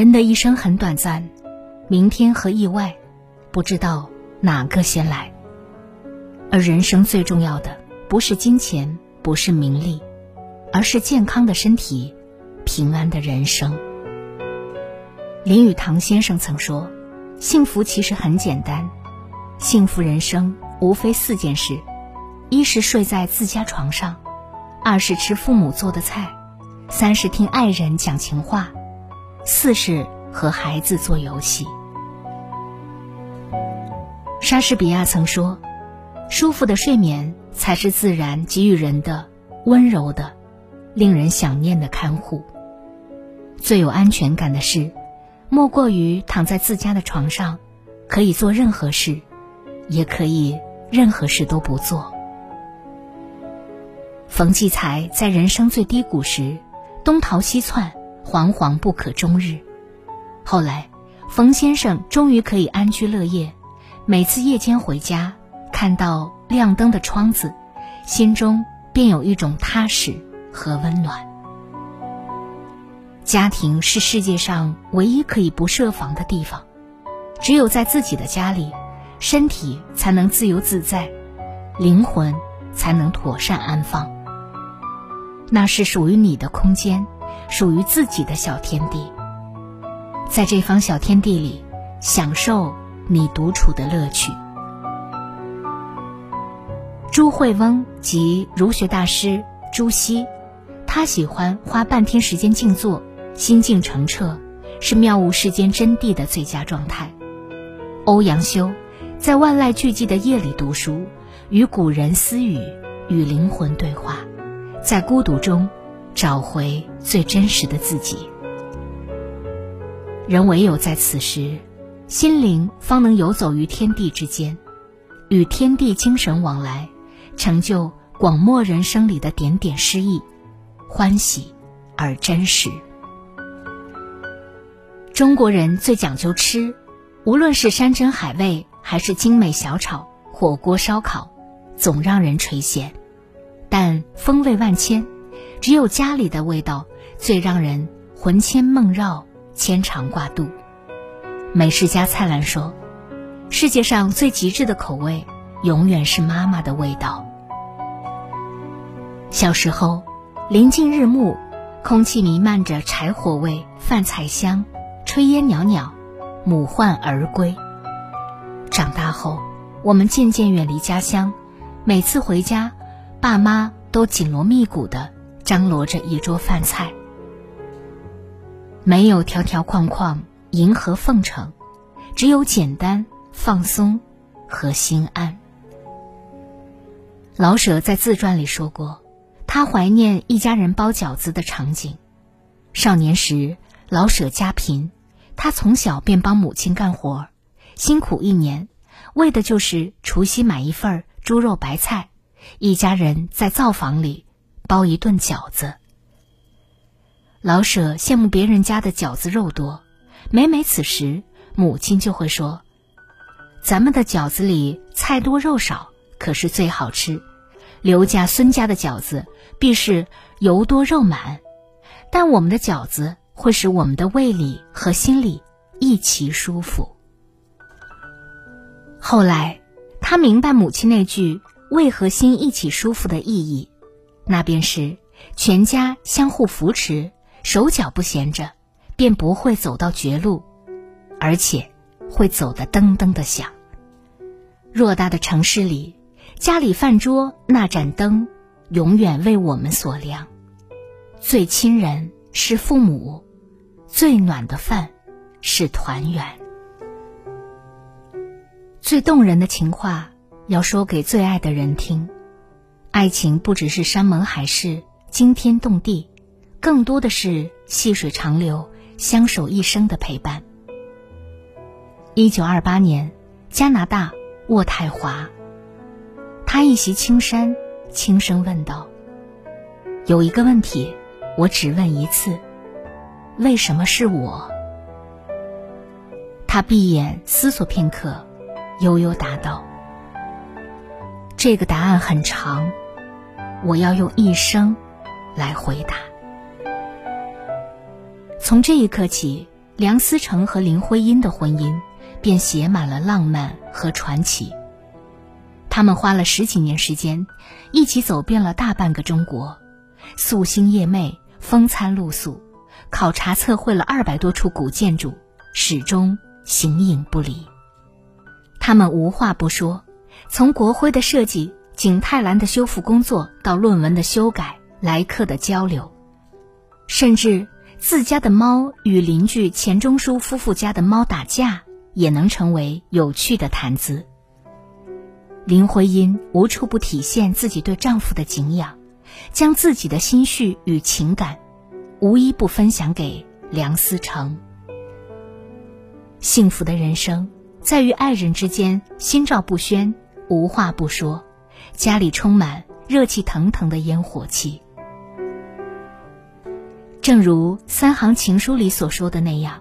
人的一生很短暂，明天和意外，不知道哪个先来。而人生最重要的，不是金钱，不是名利，而是健康的身体，平安的人生。林语堂先生曾说：“幸福其实很简单，幸福人生无非四件事：一是睡在自家床上，二是吃父母做的菜，三是听爱人讲情话。”四是和孩子做游戏。莎士比亚曾说：“舒服的睡眠才是自然给予人的温柔的、令人想念的看护。”最有安全感的事，莫过于躺在自家的床上，可以做任何事，也可以任何事都不做。冯骥才在人生最低谷时，东逃西窜。惶惶不可终日。后来，冯先生终于可以安居乐业。每次夜间回家，看到亮灯的窗子，心中便有一种踏实和温暖。家庭是世界上唯一可以不设防的地方，只有在自己的家里，身体才能自由自在，灵魂才能妥善安放。那是属于你的空间。属于自己的小天地，在这方小天地里，享受你独处的乐趣。朱慧翁即儒学大师朱熹，他喜欢花半天时间静坐，心境澄澈，是妙悟世间真谛的最佳状态。欧阳修在万籁俱寂的夜里读书，与古人私语，与灵魂对话，在孤独中。找回最真实的自己。人唯有在此时，心灵方能游走于天地之间，与天地精神往来，成就广漠人生里的点点诗意，欢喜而真实。中国人最讲究吃，无论是山珍海味，还是精美小炒、火锅、烧烤，总让人垂涎，但风味万千。只有家里的味道最让人魂牵梦绕、牵肠挂肚。美食家蔡澜说：“世界上最极致的口味，永远是妈妈的味道。”小时候，临近日暮，空气弥漫着柴火味、饭菜香，炊烟袅袅，母唤儿归。长大后，我们渐渐远离家乡，每次回家，爸妈都紧锣密鼓的。张罗着一桌饭菜，没有条条框框、迎合奉承，只有简单、放松和心安。老舍在自传里说过，他怀念一家人包饺子的场景。少年时，老舍家贫，他从小便帮母亲干活，辛苦一年，为的就是除夕买一份猪肉白菜，一家人在灶房里。包一顿饺子。老舍羡慕别人家的饺子肉多，每每此时，母亲就会说：“咱们的饺子里菜多肉少，可是最好吃。刘家、孙家的饺子必是油多肉满，但我们的饺子会使我们的胃里和心里一齐舒服。”后来，他明白母亲那句“胃和心一起舒服”的意义。那便是全家相互扶持，手脚不闲着，便不会走到绝路，而且会走得噔噔的响。偌大的城市里，家里饭桌那盏灯，永远为我们所亮。最亲人是父母，最暖的饭是团圆。最动人的情话，要说给最爱的人听。爱情不只是山盟海誓、惊天动地，更多的是细水长流、相守一生的陪伴。一九二八年，加拿大渥太华，他一袭青衫，轻声问道：“有一个问题，我只问一次，为什么是我？”他闭眼思索片刻，悠悠答道：“这个答案很长，我要用一生来回答。”从这一刻起，梁思成和林徽因的婚姻便写满了浪漫和传奇。他们花了十几年时间，一起走遍了大半个中国，夙兴夜寐，风餐露宿，考察测绘了二百多处古建筑，始终。形影不离，他们无话不说，从国徽的设计、景泰蓝的修复工作到论文的修改、来客的交流，甚至自家的猫与邻居钱钟书夫妇家的猫打架，也能成为有趣的谈资。林徽因无处不体现自己对丈夫的敬仰，将自己的心绪与情感，无一不分享给梁思成。幸福的人生，在于爱人之间心照不宣，无话不说，家里充满热气腾腾的烟火气。正如三行情书里所说的那样：“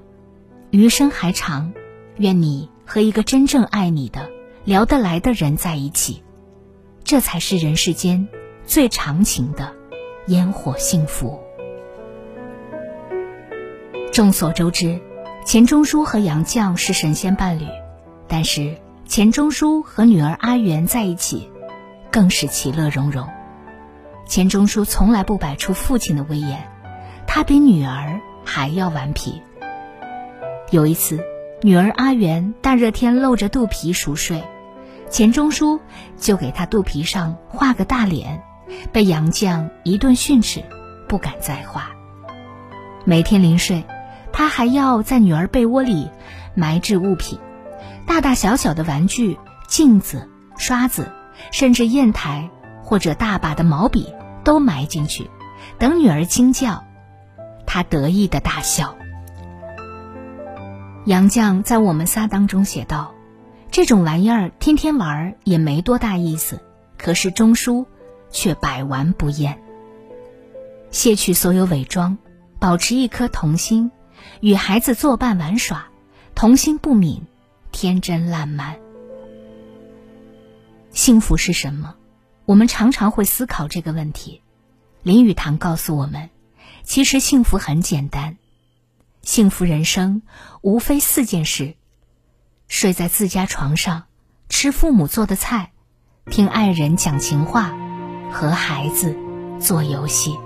余生还长，愿你和一个真正爱你的、聊得来的人在一起，这才是人世间最长情的烟火幸福。”众所周知。钱钟书和杨绛是神仙伴侣，但是钱钟书和女儿阿元在一起，更是其乐融融。钱钟书从来不摆出父亲的威严，他比女儿还要顽皮。有一次，女儿阿元大热天露着肚皮熟睡，钱钟书就给她肚皮上画个大脸，被杨绛一顿训斥，不敢再画。每天临睡。他还要在女儿被窝里埋置物品，大大小小的玩具、镜子、刷子，甚至砚台或者大把的毛笔都埋进去，等女儿惊叫，他得意的大笑。杨绛在我们仨当中写道：“这种玩意儿天天玩也没多大意思，可是钟书却百玩不厌。卸去所有伪装，保持一颗童心。”与孩子作伴玩耍，童心不泯，天真烂漫。幸福是什么？我们常常会思考这个问题。林语堂告诉我们，其实幸福很简单，幸福人生无非四件事：睡在自家床上，吃父母做的菜，听爱人讲情话，和孩子做游戏。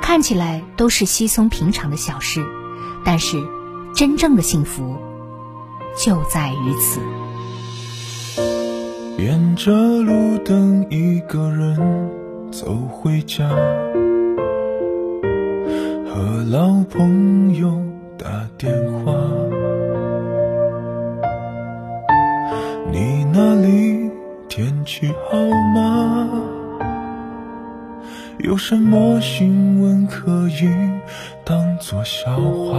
看起来都是稀松平常的小事。但是，真正的幸福就在于此。沿着路灯，一个人走回家，和老朋友打电话。你那里天气好吗？有什么新闻可以当作笑话？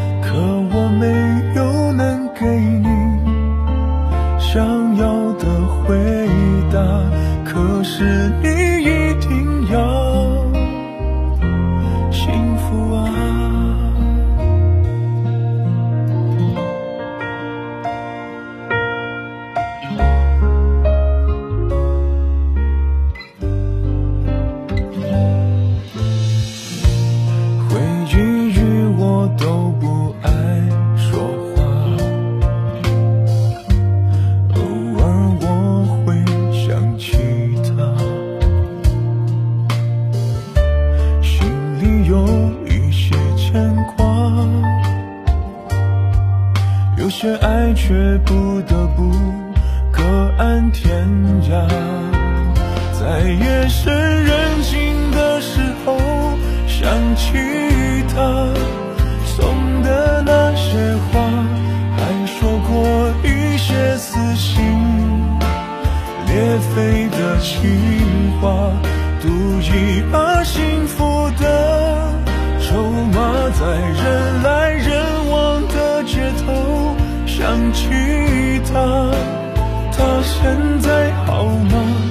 是你些爱却不得不各安天涯。在夜深人静的时候，想起他送的那些花，还说过一些撕心裂肺的情话，赌一把幸福的筹码，在人来想起他，他现在好吗？